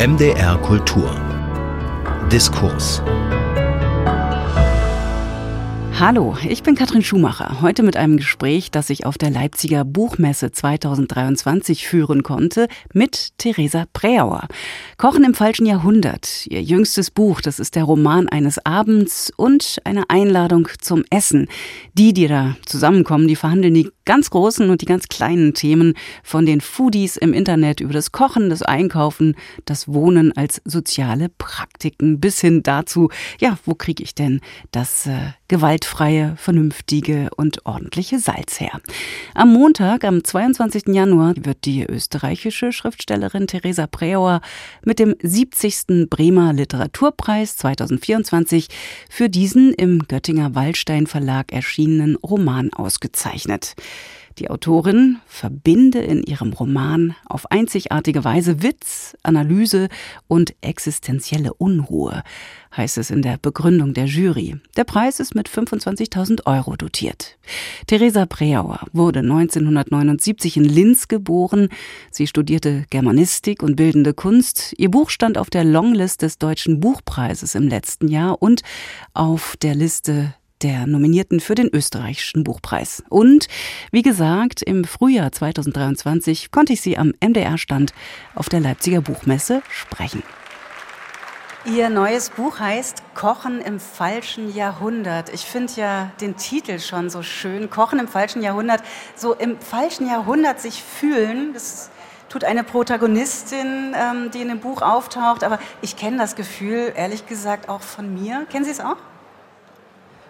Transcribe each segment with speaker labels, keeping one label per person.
Speaker 1: MDR Kultur Diskurs
Speaker 2: Hallo, ich bin Katrin Schumacher. Heute mit einem Gespräch, das ich auf der Leipziger Buchmesse 2023 führen konnte, mit Theresa Preauer. Kochen im falschen Jahrhundert. Ihr jüngstes Buch, das ist der Roman eines Abends und eine Einladung zum Essen. Die, die da zusammenkommen, die verhandeln die ganz großen und die ganz kleinen Themen von den Foodies im Internet über das Kochen, das Einkaufen, das Wohnen als soziale Praktiken bis hin dazu, ja, wo kriege ich denn das äh, gewaltfreie, vernünftige und ordentliche Salz her. Am Montag, am 22. Januar, wird die österreichische Schriftstellerin Theresa Preauer mit dem 70. Bremer Literaturpreis 2024 für diesen im Göttinger Waldstein Verlag erschienenen Roman ausgezeichnet. Die Autorin verbinde in ihrem Roman auf einzigartige Weise Witz, Analyse und existenzielle Unruhe, heißt es in der Begründung der Jury. Der Preis ist mit 25.000 Euro dotiert. Theresa Preauer wurde 1979 in Linz geboren. Sie studierte Germanistik und bildende Kunst. Ihr Buch stand auf der Longlist des Deutschen Buchpreises im letzten Jahr und auf der Liste der Nominierten für den österreichischen Buchpreis. Und wie gesagt, im Frühjahr 2023 konnte ich sie am MDR-Stand auf der Leipziger Buchmesse sprechen. Ihr neues Buch heißt Kochen im falschen Jahrhundert. Ich finde ja den Titel schon so schön. Kochen im falschen Jahrhundert. So im falschen Jahrhundert sich fühlen, das tut eine Protagonistin, ähm, die in dem Buch auftaucht. Aber ich kenne das Gefühl, ehrlich gesagt, auch von mir. Kennen Sie es auch?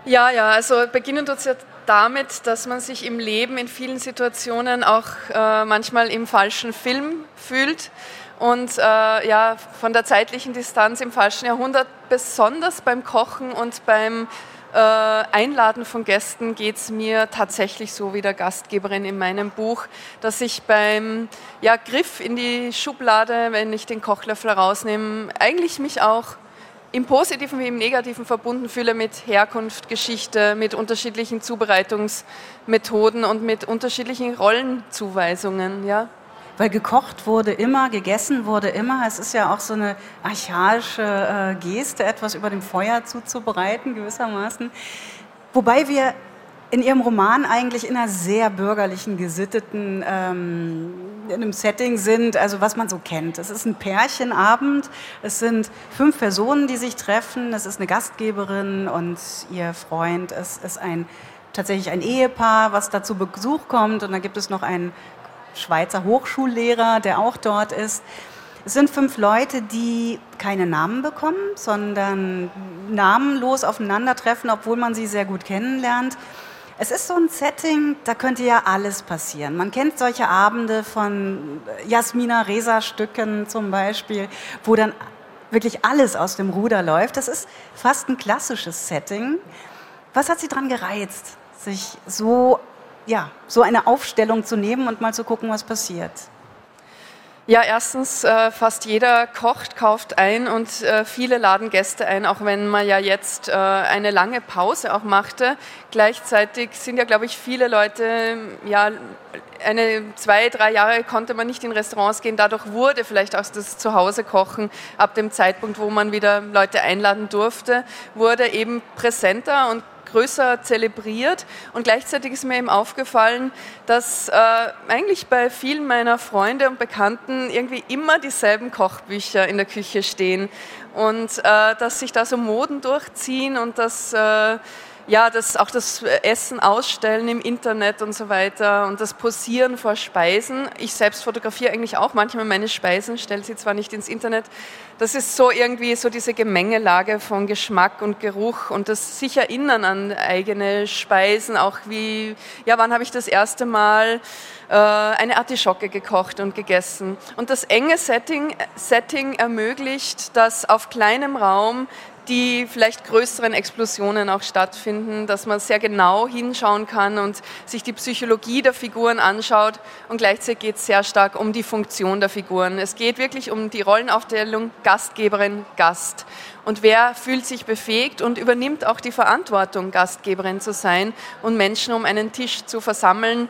Speaker 3: Ja, ja, also beginnen tut es ja damit, dass man sich im Leben in vielen Situationen auch äh, manchmal im falschen Film fühlt und äh, ja, von der zeitlichen Distanz im falschen Jahrhundert, besonders beim Kochen und beim äh, Einladen von Gästen geht es mir tatsächlich so wie der Gastgeberin in meinem Buch, dass ich beim ja, Griff in die Schublade, wenn ich den Kochlöffel rausnehme, eigentlich mich auch im Positiven wie im Negativen verbunden fühle mit Herkunft, Geschichte, mit unterschiedlichen Zubereitungsmethoden und mit unterschiedlichen Rollenzuweisungen. Ja?
Speaker 2: Weil gekocht wurde immer, gegessen wurde immer. Es ist ja auch so eine archaische äh, Geste, etwas über dem Feuer zuzubereiten, gewissermaßen. Wobei wir in Ihrem Roman eigentlich in einer sehr bürgerlichen, gesitteten, ähm, in einem Setting sind, also was man so kennt. Es ist ein Pärchenabend, es sind fünf Personen, die sich treffen, es ist eine Gastgeberin und ihr Freund, es ist ein, tatsächlich ein Ehepaar, was da zu Besuch kommt und dann gibt es noch einen Schweizer Hochschullehrer, der auch dort ist. Es sind fünf Leute, die keine Namen bekommen, sondern namenlos aufeinandertreffen, obwohl man sie sehr gut kennenlernt. Es ist so ein Setting, da könnte ja alles passieren. Man kennt solche Abende von Jasmina Reza-Stücken zum Beispiel, wo dann wirklich alles aus dem Ruder läuft. Das ist fast ein klassisches Setting. Was hat Sie daran gereizt, sich so, ja, so eine Aufstellung zu nehmen und mal zu gucken, was passiert?
Speaker 3: Ja, erstens, äh, fast jeder kocht, kauft ein und äh, viele laden Gäste ein, auch wenn man ja jetzt äh, eine lange Pause auch machte. Gleichzeitig sind ja, glaube ich, viele Leute, ja, eine zwei, drei Jahre konnte man nicht in Restaurants gehen. Dadurch wurde vielleicht auch das Zuhause-Kochen ab dem Zeitpunkt, wo man wieder Leute einladen durfte, wurde eben präsenter und größer zelebriert. Und gleichzeitig ist mir eben aufgefallen, dass äh, eigentlich bei vielen meiner Freunde und Bekannten irgendwie immer dieselben Kochbücher in der Küche stehen. Und äh, dass sich da so Moden durchziehen und dass äh, ja, das, auch das Essen ausstellen im Internet und so weiter und das Posieren vor Speisen. Ich selbst fotografiere eigentlich auch manchmal meine Speisen, stelle sie zwar nicht ins Internet. Das ist so irgendwie so diese Gemengelage von Geschmack und Geruch und das sich erinnern an eigene Speisen, auch wie, ja, wann habe ich das erste Mal eine Artischocke gekocht und gegessen. Und das enge Setting, Setting ermöglicht, dass auf kleinem Raum die vielleicht größeren Explosionen auch stattfinden, dass man sehr genau hinschauen kann und sich die Psychologie der Figuren anschaut und gleichzeitig geht es sehr stark um die Funktion der Figuren. Es geht wirklich um die Rollenaufteilung Gastgeberin, Gast. Und wer fühlt sich befähigt und übernimmt auch die Verantwortung, Gastgeberin zu sein und Menschen um einen Tisch zu versammeln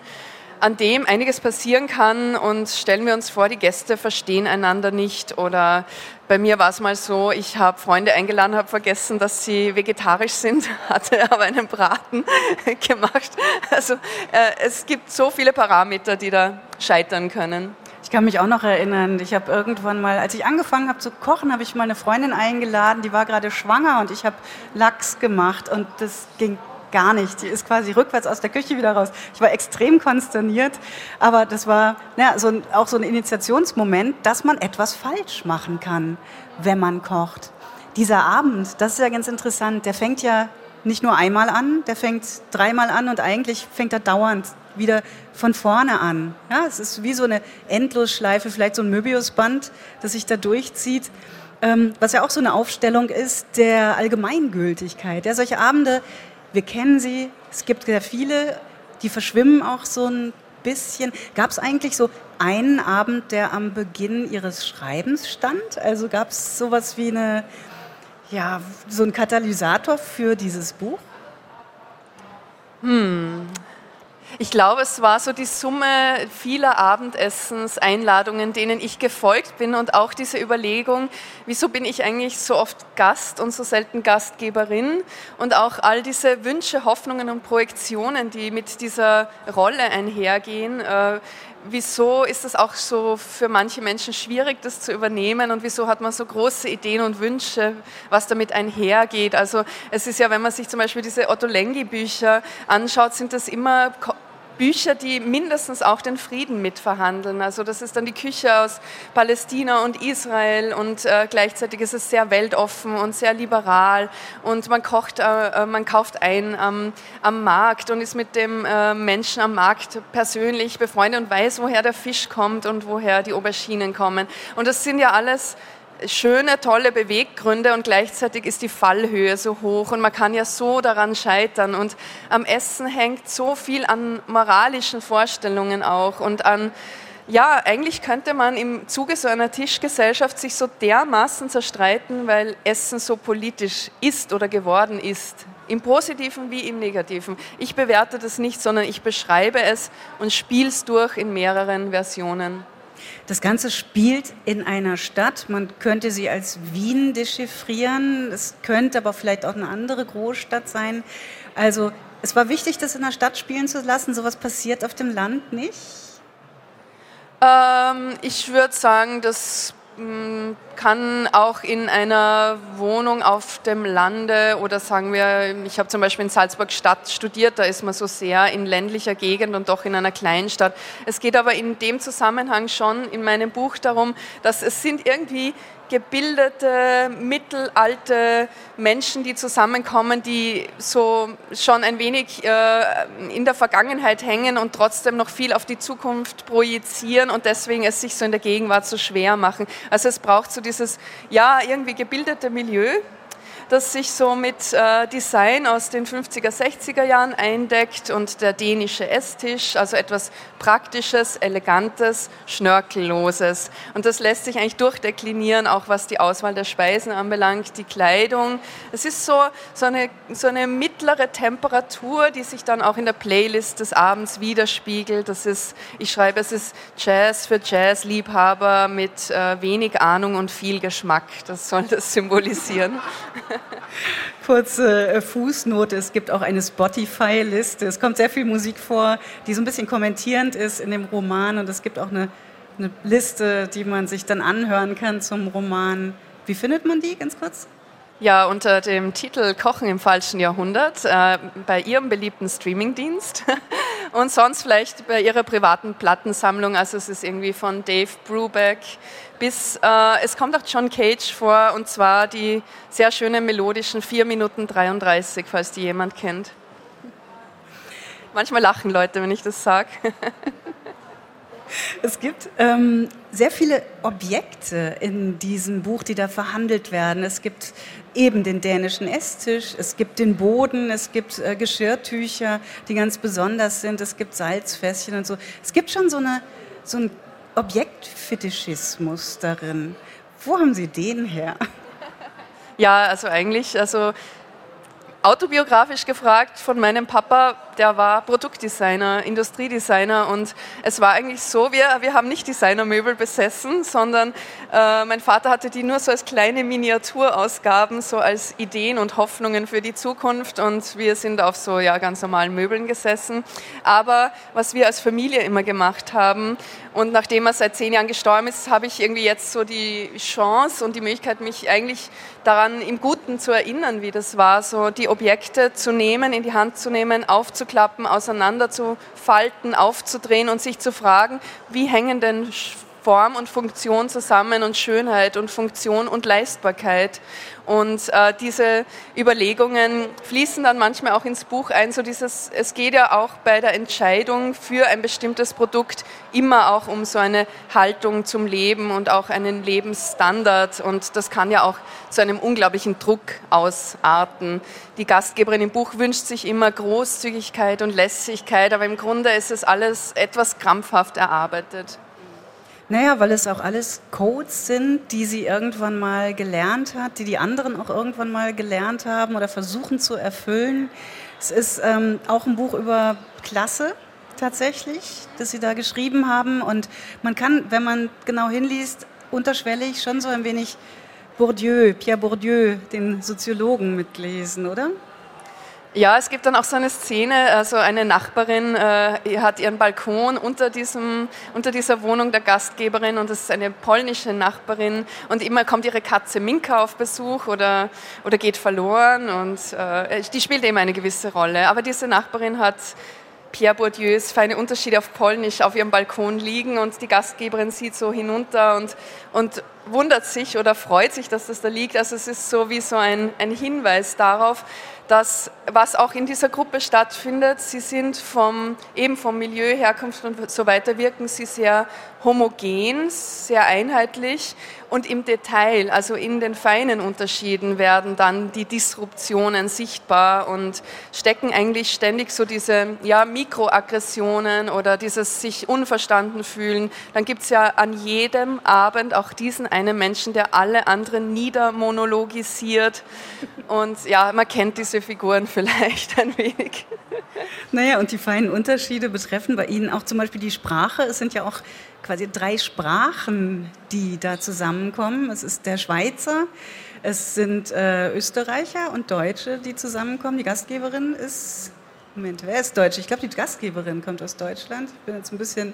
Speaker 3: an dem einiges passieren kann und stellen wir uns vor, die Gäste verstehen einander nicht oder bei mir war es mal so, ich habe Freunde eingeladen, habe vergessen, dass sie vegetarisch sind, hatte aber einen Braten gemacht. Also äh, es gibt so viele Parameter, die da scheitern können.
Speaker 2: Ich kann mich auch noch erinnern, ich habe irgendwann mal, als ich angefangen habe zu kochen, habe ich mal eine Freundin eingeladen, die war gerade schwanger und ich habe Lachs gemacht und das ging gar nicht. Die ist quasi rückwärts aus der Küche wieder raus. Ich war extrem konsterniert, aber das war ja, so ein, auch so ein Initiationsmoment, dass man etwas falsch machen kann, wenn man kocht. Dieser Abend, das ist ja ganz interessant, der fängt ja nicht nur einmal an, der fängt dreimal an und eigentlich fängt er dauernd wieder von vorne an. Ja, es ist wie so eine Endlosschleife, vielleicht so ein Möbiusband, das sich da durchzieht. Ähm, was ja auch so eine Aufstellung ist der Allgemeingültigkeit. Ja, solche Abende wir kennen sie, es gibt sehr viele, die verschwimmen auch so ein bisschen. Gab es eigentlich so einen Abend, der am Beginn Ihres Schreibens stand? Also gab es sowas wie eine, ja, so ein Katalysator für dieses Buch?
Speaker 3: Hm, ich glaube, es war so die Summe vieler Abendessens, Einladungen, denen ich gefolgt bin und auch diese Überlegung, wieso bin ich eigentlich so oft Gast und so selten Gastgeberin und auch all diese Wünsche, Hoffnungen und Projektionen, die mit dieser Rolle einhergehen. Äh, wieso ist es auch so für manche Menschen schwierig, das zu übernehmen und wieso hat man so große Ideen und Wünsche, was damit einhergeht. Also es ist ja, wenn man sich zum Beispiel diese Otto Lengi-Bücher anschaut, sind das immer Bücher, die mindestens auch den Frieden mitverhandeln. Also das ist dann die Küche aus Palästina und Israel und äh, gleichzeitig ist es sehr weltoffen und sehr liberal und man kocht, äh, äh, man kauft ein am, am Markt und ist mit dem äh, Menschen am Markt persönlich befreundet und weiß, woher der Fisch kommt und woher die Auberginen kommen. Und das sind ja alles schöne, tolle Beweggründe und gleichzeitig ist die Fallhöhe so hoch und man kann ja so daran scheitern. Und am Essen hängt so viel an moralischen Vorstellungen auch und an, ja, eigentlich könnte man im Zuge so einer Tischgesellschaft sich so dermaßen zerstreiten, weil Essen so politisch ist oder geworden ist. Im Positiven wie im Negativen. Ich bewerte das nicht, sondern ich beschreibe es und spiele es durch in mehreren Versionen.
Speaker 2: Das Ganze spielt in einer Stadt. Man könnte sie als Wien dechiffrieren. Es könnte aber vielleicht auch eine andere Großstadt sein. Also es war wichtig, das in der Stadt spielen zu lassen. Sowas passiert auf dem Land nicht?
Speaker 3: Ähm, ich würde sagen, das kann auch in einer Wohnung auf dem Lande oder sagen wir, ich habe zum Beispiel in Salzburg Stadt studiert, da ist man so sehr in ländlicher Gegend und doch in einer Kleinstadt. Es geht aber in dem Zusammenhang schon in meinem Buch darum, dass es sind irgendwie gebildete, mittelalte Menschen, die zusammenkommen, die so schon ein wenig äh, in der Vergangenheit hängen und trotzdem noch viel auf die Zukunft projizieren und deswegen es sich so in der Gegenwart so schwer machen. Also es braucht so dieses, ja, irgendwie gebildete Milieu, das sich so mit äh, Design aus den 50er, 60er Jahren eindeckt und der dänische Esstisch, also etwas Praktisches, Elegantes, Schnörkelloses. Und das lässt sich eigentlich durchdeklinieren, auch was die Auswahl der Speisen anbelangt, die Kleidung. Es ist so, so, eine, so eine mittlere Temperatur, die sich dann auch in der Playlist des Abends widerspiegelt. Das ist, ich schreibe, es ist Jazz für Jazzliebhaber mit äh, wenig Ahnung und viel Geschmack. Das soll das symbolisieren.
Speaker 2: Kurze äh, Fußnote, es gibt auch eine Spotify-Liste. Es kommt sehr viel Musik vor, die so ein bisschen kommentierend ist in dem Roman. Und es gibt auch eine, eine Liste, die man sich dann anhören kann zum Roman. Wie findet man die, ganz kurz?
Speaker 3: Ja, unter dem Titel Kochen im falschen Jahrhundert äh, bei Ihrem beliebten Streamingdienst und sonst vielleicht bei Ihrer privaten Plattensammlung. Also es ist irgendwie von Dave Brubeck bis, äh, es kommt auch John Cage vor und zwar die sehr schönen melodischen 4 Minuten 33, falls die jemand kennt. Manchmal lachen Leute, wenn ich das sage.
Speaker 2: Es gibt ähm, sehr viele Objekte in diesem Buch, die da verhandelt werden. Es gibt eben den dänischen Esstisch, es gibt den Boden, es gibt äh, Geschirrtücher, die ganz besonders sind, es gibt Salzfässchen und so. Es gibt schon so, eine, so einen Objektfetischismus darin. Wo haben Sie den her?
Speaker 3: Ja, also eigentlich, also autobiografisch gefragt von meinem Papa, der war Produktdesigner, Industriedesigner und es war eigentlich so, wir, wir haben nicht Designermöbel besessen, sondern äh, mein Vater hatte die nur so als kleine Miniaturausgaben, so als Ideen und Hoffnungen für die Zukunft und wir sind auf so ja, ganz normalen Möbeln gesessen. Aber was wir als Familie immer gemacht haben und nachdem er seit zehn Jahren gestorben ist, habe ich irgendwie jetzt so die Chance und die Möglichkeit, mich eigentlich daran im Guten zu erinnern, wie das war, so die Objekte zu nehmen, in die Hand zu nehmen, aufzuklappen, auseinanderzufalten, aufzudrehen und sich zu fragen, wie hängen denn Form und Funktion zusammen und Schönheit und Funktion und Leistbarkeit. Und äh, diese Überlegungen fließen dann manchmal auch ins Buch ein. So dieses, es geht ja auch bei der Entscheidung für ein bestimmtes Produkt immer auch um so eine Haltung zum Leben und auch einen Lebensstandard. Und das kann ja auch zu einem unglaublichen Druck ausarten. Die Gastgeberin im Buch wünscht sich immer Großzügigkeit und Lässigkeit, aber im Grunde ist es alles etwas krampfhaft erarbeitet.
Speaker 2: Naja, weil es auch alles Codes sind, die sie irgendwann mal gelernt hat, die die anderen auch irgendwann mal gelernt haben oder versuchen zu erfüllen. Es ist ähm, auch ein Buch über Klasse tatsächlich, das sie da geschrieben haben. Und man kann, wenn man genau hinliest, unterschwellig schon so ein wenig Bourdieu, Pierre Bourdieu, den Soziologen mitlesen, oder?
Speaker 3: Ja, es gibt dann auch so eine Szene, also eine Nachbarin äh, hat ihren Balkon unter, diesem, unter dieser Wohnung der Gastgeberin und das ist eine polnische Nachbarin und immer kommt ihre Katze Minka auf Besuch oder, oder geht verloren und äh, die spielt eben eine gewisse Rolle. Aber diese Nachbarin hat Pierre Bourdieus feine Unterschiede auf Polnisch auf ihrem Balkon liegen und die Gastgeberin sieht so hinunter und, und wundert sich oder freut sich, dass das da liegt. Also es ist so wie so ein, ein Hinweis darauf, dass was auch in dieser Gruppe stattfindet, sie sind vom, eben vom Milieu, Herkunft und so weiter, wirken sie sehr homogen, sehr einheitlich und im Detail, also in den feinen Unterschieden werden dann die Disruptionen sichtbar und stecken eigentlich ständig so diese ja, Mikroaggressionen oder dieses sich unverstanden fühlen. Dann gibt es ja an jedem Abend auch diesen einen Menschen, der alle anderen niedermonologisiert und ja, man kennt diese Figuren vielleicht ein wenig.
Speaker 2: Naja, und die feinen Unterschiede betreffen bei Ihnen auch zum Beispiel die Sprache. Es sind ja auch quasi drei Sprachen, die da zusammenkommen. Es ist der Schweizer, es sind äh, Österreicher und Deutsche, die zusammenkommen. Die Gastgeberin ist, Moment, wer ist Deutsch? Ich glaube, die Gastgeberin kommt aus Deutschland. Ich bin jetzt ein bisschen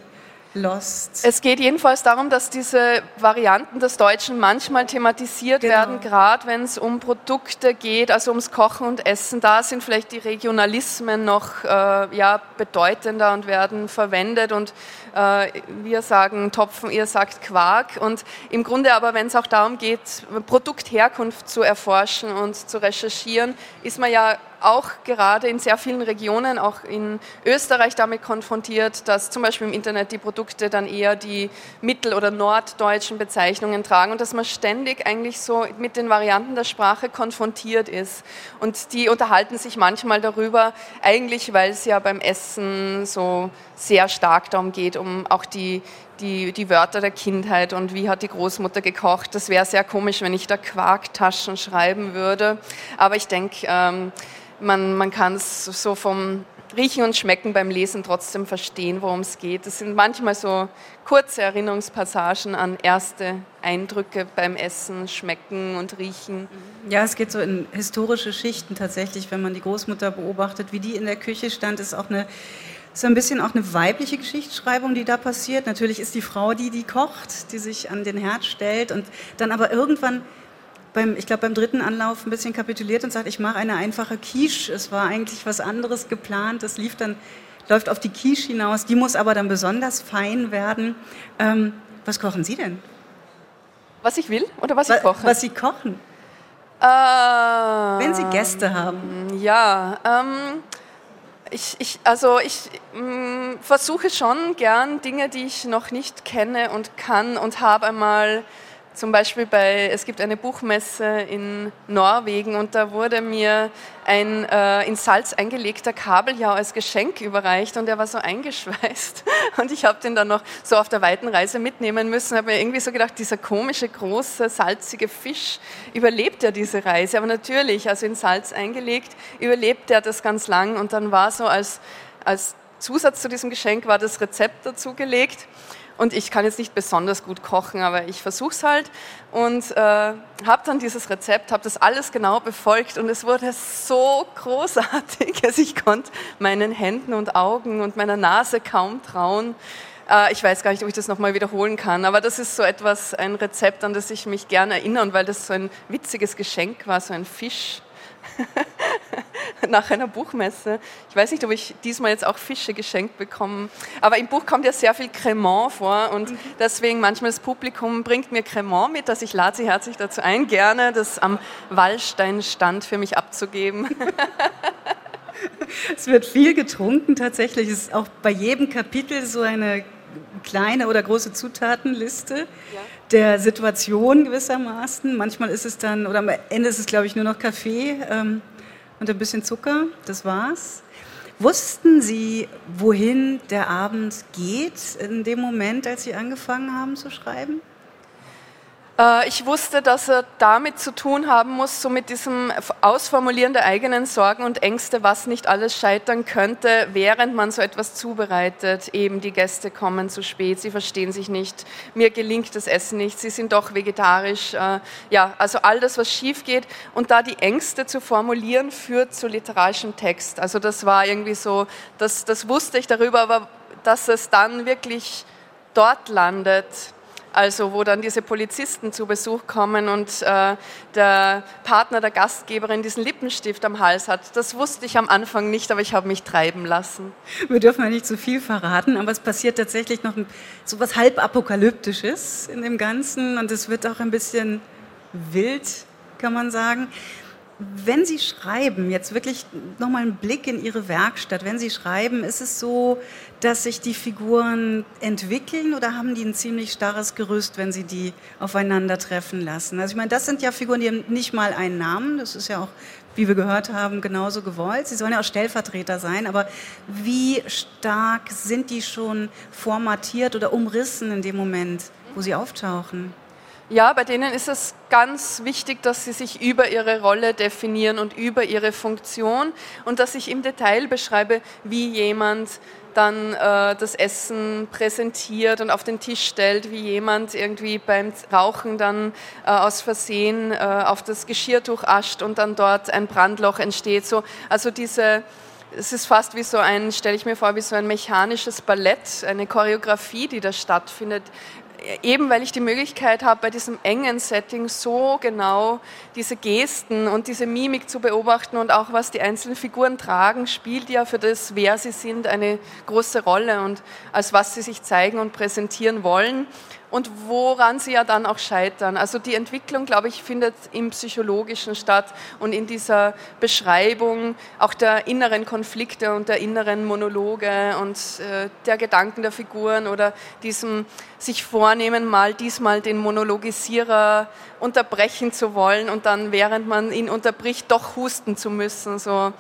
Speaker 2: Lost.
Speaker 3: Es geht jedenfalls darum, dass diese Varianten des Deutschen manchmal thematisiert genau. werden, gerade wenn es um Produkte geht, also ums Kochen und Essen. Da sind vielleicht die Regionalismen noch äh, ja, bedeutender und werden verwendet. Und äh, wir sagen Topfen, ihr sagt Quark. Und im Grunde aber, wenn es auch darum geht, Produktherkunft zu erforschen und zu recherchieren, ist man ja auch gerade in sehr vielen Regionen, auch in Österreich damit konfrontiert, dass zum Beispiel im Internet die Produkte dann eher die mittel- oder norddeutschen Bezeichnungen tragen und dass man ständig eigentlich so mit den Varianten der Sprache konfrontiert ist. Und die unterhalten sich manchmal darüber, eigentlich weil es ja beim Essen so sehr stark darum geht, um auch die, die, die Wörter der Kindheit und wie hat die Großmutter gekocht. Das wäre sehr komisch, wenn ich da Quarktaschen schreiben würde. Aber ich denke, ähm, man, man kann es so vom Riechen und Schmecken beim Lesen trotzdem verstehen, worum es geht. Es sind manchmal so kurze Erinnerungspassagen an erste Eindrücke beim Essen, Schmecken und Riechen.
Speaker 2: Ja, es geht so in historische Schichten tatsächlich, wenn man die Großmutter beobachtet, wie die in der Küche stand, ist auch eine ist ein bisschen auch eine weibliche Geschichtsschreibung, die da passiert. Natürlich ist die Frau die, die kocht, die sich an den Herd stellt und dann aber irgendwann beim, ich glaube, beim dritten Anlauf ein bisschen kapituliert und sagt, ich mache eine einfache Quiche. Es war eigentlich was anderes geplant. Das lief dann, läuft auf die Quiche hinaus. Die muss aber dann besonders fein werden. Ähm, was kochen Sie denn?
Speaker 3: Was ich will oder was ich koche?
Speaker 2: Was Sie kochen.
Speaker 3: Äh,
Speaker 2: Wenn Sie Gäste haben.
Speaker 3: Ja, ähm, ich, ich, also ich mh, versuche schon gern Dinge, die ich noch nicht kenne und kann und habe einmal zum Beispiel bei, es gibt eine Buchmesse in Norwegen und da wurde mir ein äh, in Salz eingelegter Kabeljau als Geschenk überreicht und er war so eingeschweißt und ich habe den dann noch so auf der weiten Reise mitnehmen müssen. habe mir irgendwie so gedacht, dieser komische, große, salzige Fisch überlebt ja diese Reise. Aber natürlich, also in Salz eingelegt, überlebt er das ganz lang und dann war so als, als Zusatz zu diesem Geschenk war das Rezept dazugelegt. Und ich kann jetzt nicht besonders gut kochen, aber ich versuche es halt und äh, habe dann dieses Rezept, habe das alles genau befolgt und es wurde so großartig. Also ich konnte meinen Händen und Augen und meiner Nase kaum trauen. Äh, ich weiß gar nicht, ob ich das nochmal wiederholen kann, aber das ist so etwas, ein Rezept, an das ich mich gerne erinnere, weil das so ein witziges Geschenk war, so ein Fisch nach einer Buchmesse. Ich weiß nicht, ob ich diesmal jetzt auch Fische geschenkt bekomme, aber im Buch kommt ja sehr viel Cremant vor und mhm. deswegen manchmal das Publikum bringt mir Cremant mit, dass ich lade sie herzlich dazu ein, gerne das am Wallsteinstand für mich abzugeben.
Speaker 2: Es wird viel getrunken tatsächlich. Es ist auch bei jedem Kapitel so eine kleine oder große Zutatenliste ja. der Situation gewissermaßen. Manchmal ist es dann, oder am Ende ist es, glaube ich, nur noch Kaffee ähm, und ein bisschen Zucker. Das war's. Wussten Sie, wohin der Abend geht in dem Moment, als Sie angefangen haben zu schreiben?
Speaker 3: Äh, ich wusste, dass er damit zu tun haben muss, so mit diesem Ausformulieren der eigenen Sorgen und Ängste, was nicht alles scheitern könnte, während man so etwas zubereitet. Eben die Gäste kommen zu spät, sie verstehen sich nicht, mir gelingt das Essen nicht, sie sind doch vegetarisch. Äh, ja, also all das, was schief geht. Und da die Ängste zu formulieren, führt zu literarischem Text. Also das war irgendwie so, das, das wusste ich darüber, aber dass es dann wirklich dort landet, also wo dann diese Polizisten zu Besuch kommen und äh, der Partner der Gastgeberin diesen Lippenstift am Hals hat. Das wusste ich am Anfang nicht, aber ich habe mich treiben lassen.
Speaker 2: Wir dürfen ja nicht zu viel verraten, aber es passiert tatsächlich noch so was halb apokalyptisches in dem Ganzen und es wird auch ein bisschen wild, kann man sagen. Wenn Sie schreiben, jetzt wirklich nochmal einen Blick in Ihre Werkstatt, wenn Sie schreiben, ist es so, dass sich die Figuren entwickeln oder haben die ein ziemlich starres Gerüst, wenn Sie die aufeinandertreffen lassen? Also ich meine, das sind ja Figuren, die haben nicht mal einen Namen, das ist ja auch, wie wir gehört haben, genauso gewollt. Sie sollen ja auch Stellvertreter sein, aber wie stark sind die schon formatiert oder umrissen in dem Moment, wo sie auftauchen?
Speaker 3: Ja, bei denen ist es ganz wichtig, dass sie sich über ihre Rolle definieren und über ihre Funktion und dass ich im Detail beschreibe, wie jemand dann äh, das Essen präsentiert und auf den Tisch stellt, wie jemand irgendwie beim Rauchen dann äh, aus Versehen äh, auf das Geschirrtuch ascht und dann dort ein Brandloch entsteht. So, also diese es ist fast wie so ein, stelle ich mir vor, wie so ein mechanisches Ballett, eine Choreografie, die da stattfindet, eben weil ich die Möglichkeit habe, bei diesem engen Setting so genau diese Gesten und diese Mimik zu beobachten und auch was die einzelnen Figuren tragen, spielt ja für das, wer sie sind, eine große Rolle und als was sie sich zeigen und präsentieren wollen und woran sie ja dann auch scheitern. Also die Entwicklung, glaube ich, findet im Psychologischen statt und in dieser Beschreibung auch der inneren Konflikte und der inneren Monologe und äh, der Gedanken der Figuren oder diesem sich vornehmen, mal diesmal den Monologisierer unterbrechen zu wollen und dann, während man ihn unterbricht, doch husten zu müssen. So.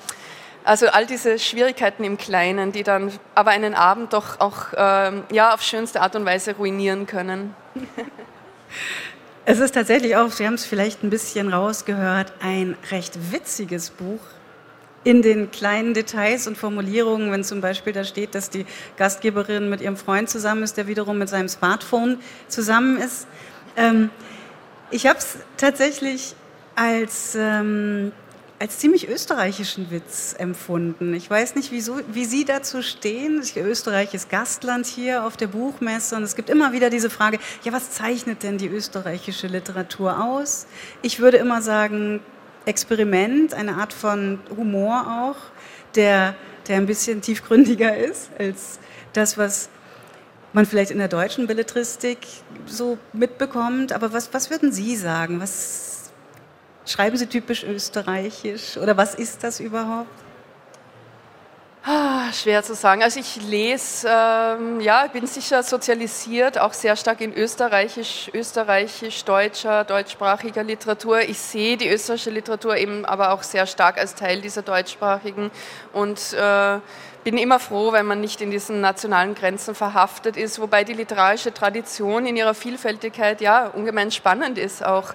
Speaker 3: Also all diese Schwierigkeiten im Kleinen, die dann aber einen Abend doch auch ähm, ja, auf schönste Art und Weise ruinieren können.
Speaker 2: Es ist tatsächlich auch, Sie haben es vielleicht ein bisschen rausgehört, ein recht witziges Buch in den kleinen Details und Formulierungen, wenn zum Beispiel da steht, dass die Gastgeberin mit ihrem Freund zusammen ist, der wiederum mit seinem Smartphone zusammen ist. Ähm, ich habe es tatsächlich als ähm, als ziemlich österreichischen Witz empfunden. Ich weiß nicht, wieso, wie Sie dazu stehen. Österreich ist Gastland hier auf der Buchmesse und es gibt immer wieder diese Frage, ja, was zeichnet denn die österreichische Literatur aus? Ich würde immer sagen, Experiment, eine Art von Humor auch, der, der ein bisschen tiefgründiger ist als das, was man vielleicht in der deutschen Belletristik so mitbekommt. Aber was, was würden Sie sagen? Was, Schreiben Sie typisch österreichisch oder was ist das überhaupt?
Speaker 3: Ah, schwer zu sagen. Also ich lese, ähm, ja, bin sicher sozialisiert, auch sehr stark in österreichisch, österreichisch, deutscher, deutschsprachiger Literatur. Ich sehe die österreichische Literatur eben aber auch sehr stark als Teil dieser deutschsprachigen und äh, bin immer froh, wenn man nicht in diesen nationalen Grenzen verhaftet ist, wobei die literarische Tradition in ihrer Vielfältigkeit ja ungemein spannend ist auch.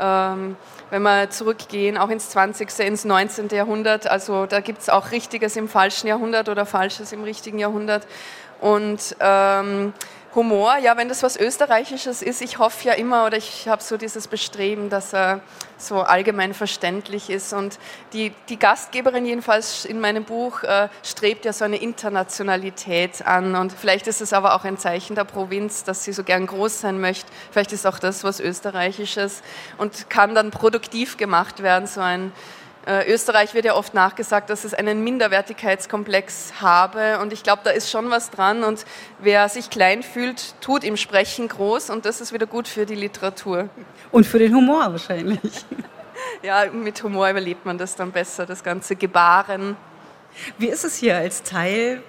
Speaker 3: Ähm, wenn wir zurückgehen, auch ins 20., ins 19. Jahrhundert. Also da gibt es auch Richtiges im falschen Jahrhundert oder Falsches im richtigen Jahrhundert. Und ähm, Humor, ja, wenn das was Österreichisches ist, ich hoffe ja immer oder ich habe so dieses Bestreben, dass er so allgemein verständlich ist. Und die, die Gastgeberin jedenfalls in meinem Buch äh, strebt ja so eine Internationalität an. Und vielleicht ist es aber auch ein Zeichen der Provinz, dass sie so gern groß sein möchte. Vielleicht ist auch das was Österreichisches und kann dann produktiv gemacht werden, so ein äh, Österreich wird ja oft nachgesagt, dass es einen Minderwertigkeitskomplex habe und ich glaube, da ist schon was dran und wer sich klein fühlt, tut im Sprechen groß und das ist wieder gut für die Literatur.
Speaker 2: Und für den Humor wahrscheinlich.
Speaker 3: Ja, mit Humor überlebt man das dann besser, das ganze Gebaren.
Speaker 2: Wie ist es hier als Teil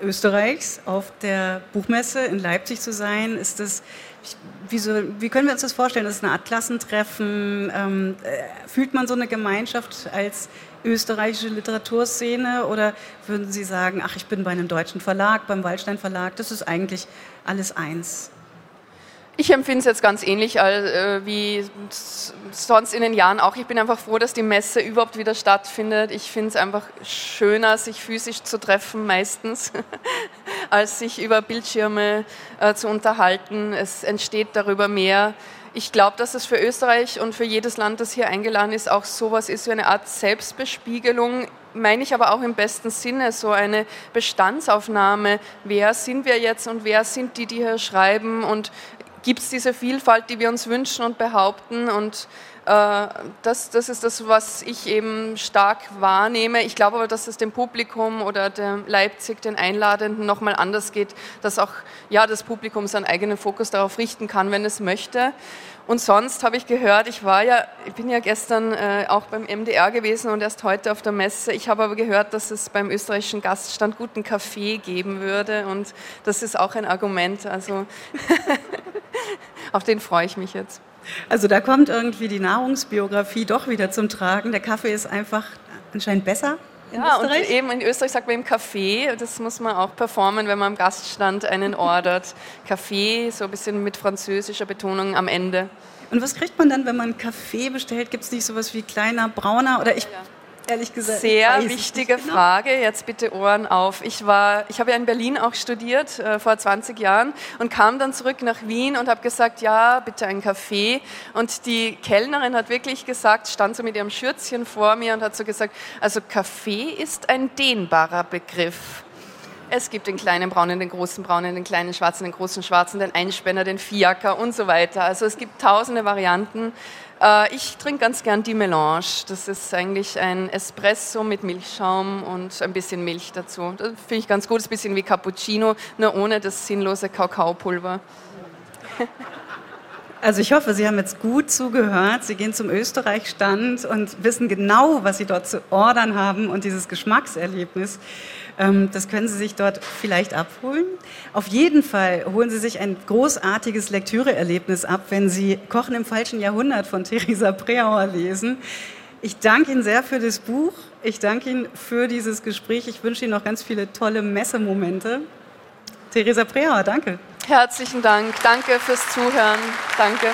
Speaker 2: Österreichs auf der Buchmesse in Leipzig zu sein? Ist das wie, so, wie können wir uns das vorstellen? Das ist eine Art Klassentreffen. Ähm, äh, fühlt man so eine Gemeinschaft als österreichische Literaturszene oder würden Sie sagen, ach, ich bin bei einem deutschen Verlag, beim Waldstein Verlag, das ist eigentlich alles eins?
Speaker 3: Ich empfinde es jetzt ganz ähnlich äh, wie sonst in den Jahren auch. Ich bin einfach froh, dass die Messe überhaupt wieder stattfindet. Ich finde es einfach schöner, sich physisch zu treffen meistens, als sich über Bildschirme äh, zu unterhalten. Es entsteht darüber mehr. Ich glaube, dass es für Österreich und für jedes Land, das hier eingeladen ist, auch sowas ist wie eine Art Selbstbespiegelung meine ich aber auch im besten Sinne, so eine Bestandsaufnahme. Wer sind wir jetzt und wer sind die, die hier schreiben und gibt es diese Vielfalt, die wir uns wünschen und behaupten. Und äh, das, das ist das, was ich eben stark wahrnehme. Ich glaube aber, dass es dem Publikum oder dem Leipzig, den Einladenden, nochmal anders geht, dass auch ja, das Publikum seinen eigenen Fokus darauf richten kann, wenn es möchte. Und sonst habe ich gehört, ich war ja, ich bin ja gestern äh, auch beim MDR gewesen und erst heute auf der Messe. Ich habe aber gehört, dass es beim österreichischen Gaststand guten Kaffee geben würde und das ist auch ein Argument. Also auf den freue ich mich jetzt.
Speaker 2: Also da kommt irgendwie die Nahrungsbiografie doch wieder zum Tragen. Der Kaffee ist einfach anscheinend besser.
Speaker 3: Ja, und eben in Österreich sagt man im Kaffee, das muss man auch performen, wenn man am Gaststand einen ordert. Kaffee, so ein bisschen mit französischer Betonung am Ende.
Speaker 2: Und was kriegt man dann, wenn man Kaffee bestellt? Gibt es nicht sowas wie kleiner, brauner? Oder ich, ja, ja
Speaker 3: ehrlich gesagt. Sehr wichtige genau. Frage. Jetzt bitte Ohren auf. Ich war, ich habe ja in Berlin auch studiert äh, vor 20 Jahren und kam dann zurück nach Wien und habe gesagt, ja, bitte einen Kaffee. Und die Kellnerin hat wirklich gesagt, stand so mit ihrem Schürzchen vor mir und hat so gesagt, also Kaffee ist ein dehnbarer Begriff. Es gibt den kleinen braunen, den großen braunen, den kleinen schwarzen, den großen schwarzen, den Einspänner, den Fiaker und so weiter. Also es gibt tausende Varianten. Äh, ich trinke ganz gern die Melange. Das ist eigentlich ein Espresso mit Milchschaum und ein bisschen Milch dazu. Das finde ich ganz gut. Das ist ein bisschen wie Cappuccino, nur ohne das sinnlose Kakaopulver.
Speaker 2: Also ich hoffe, Sie haben jetzt gut zugehört. Sie gehen zum Österreich-Stand und wissen genau, was Sie dort zu ordern haben und dieses Geschmackserlebnis das können Sie sich dort vielleicht abholen. Auf jeden Fall holen Sie sich ein großartiges Lektüreerlebnis ab, wenn Sie Kochen im falschen Jahrhundert von Theresa Preauer lesen. Ich danke Ihnen sehr für das Buch. Ich danke Ihnen für dieses Gespräch. Ich wünsche Ihnen noch ganz viele tolle Messemomente. Theresa Preauer, danke.
Speaker 3: Herzlichen Dank. Danke fürs Zuhören. Danke.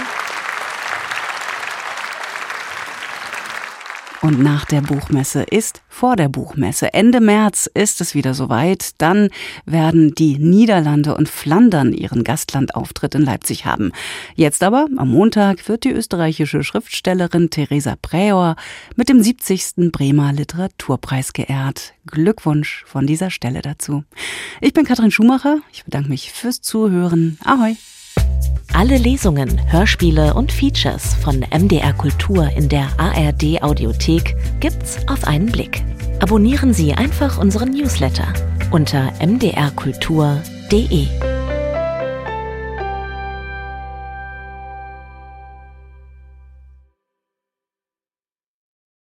Speaker 2: Und nach der Buchmesse ist vor der Buchmesse. Ende März ist es wieder soweit. Dann werden die Niederlande und Flandern ihren Gastlandauftritt in Leipzig haben. Jetzt aber, am Montag, wird die österreichische Schriftstellerin Theresa Präor mit dem 70. Bremer Literaturpreis geehrt. Glückwunsch von dieser Stelle dazu. Ich bin Katrin Schumacher. Ich bedanke mich fürs Zuhören. Ahoi!
Speaker 4: Alle Lesungen, Hörspiele und Features von MDR Kultur in der ARD Audiothek gibt's auf einen Blick. Abonnieren Sie einfach unseren Newsletter unter mdrkultur.de.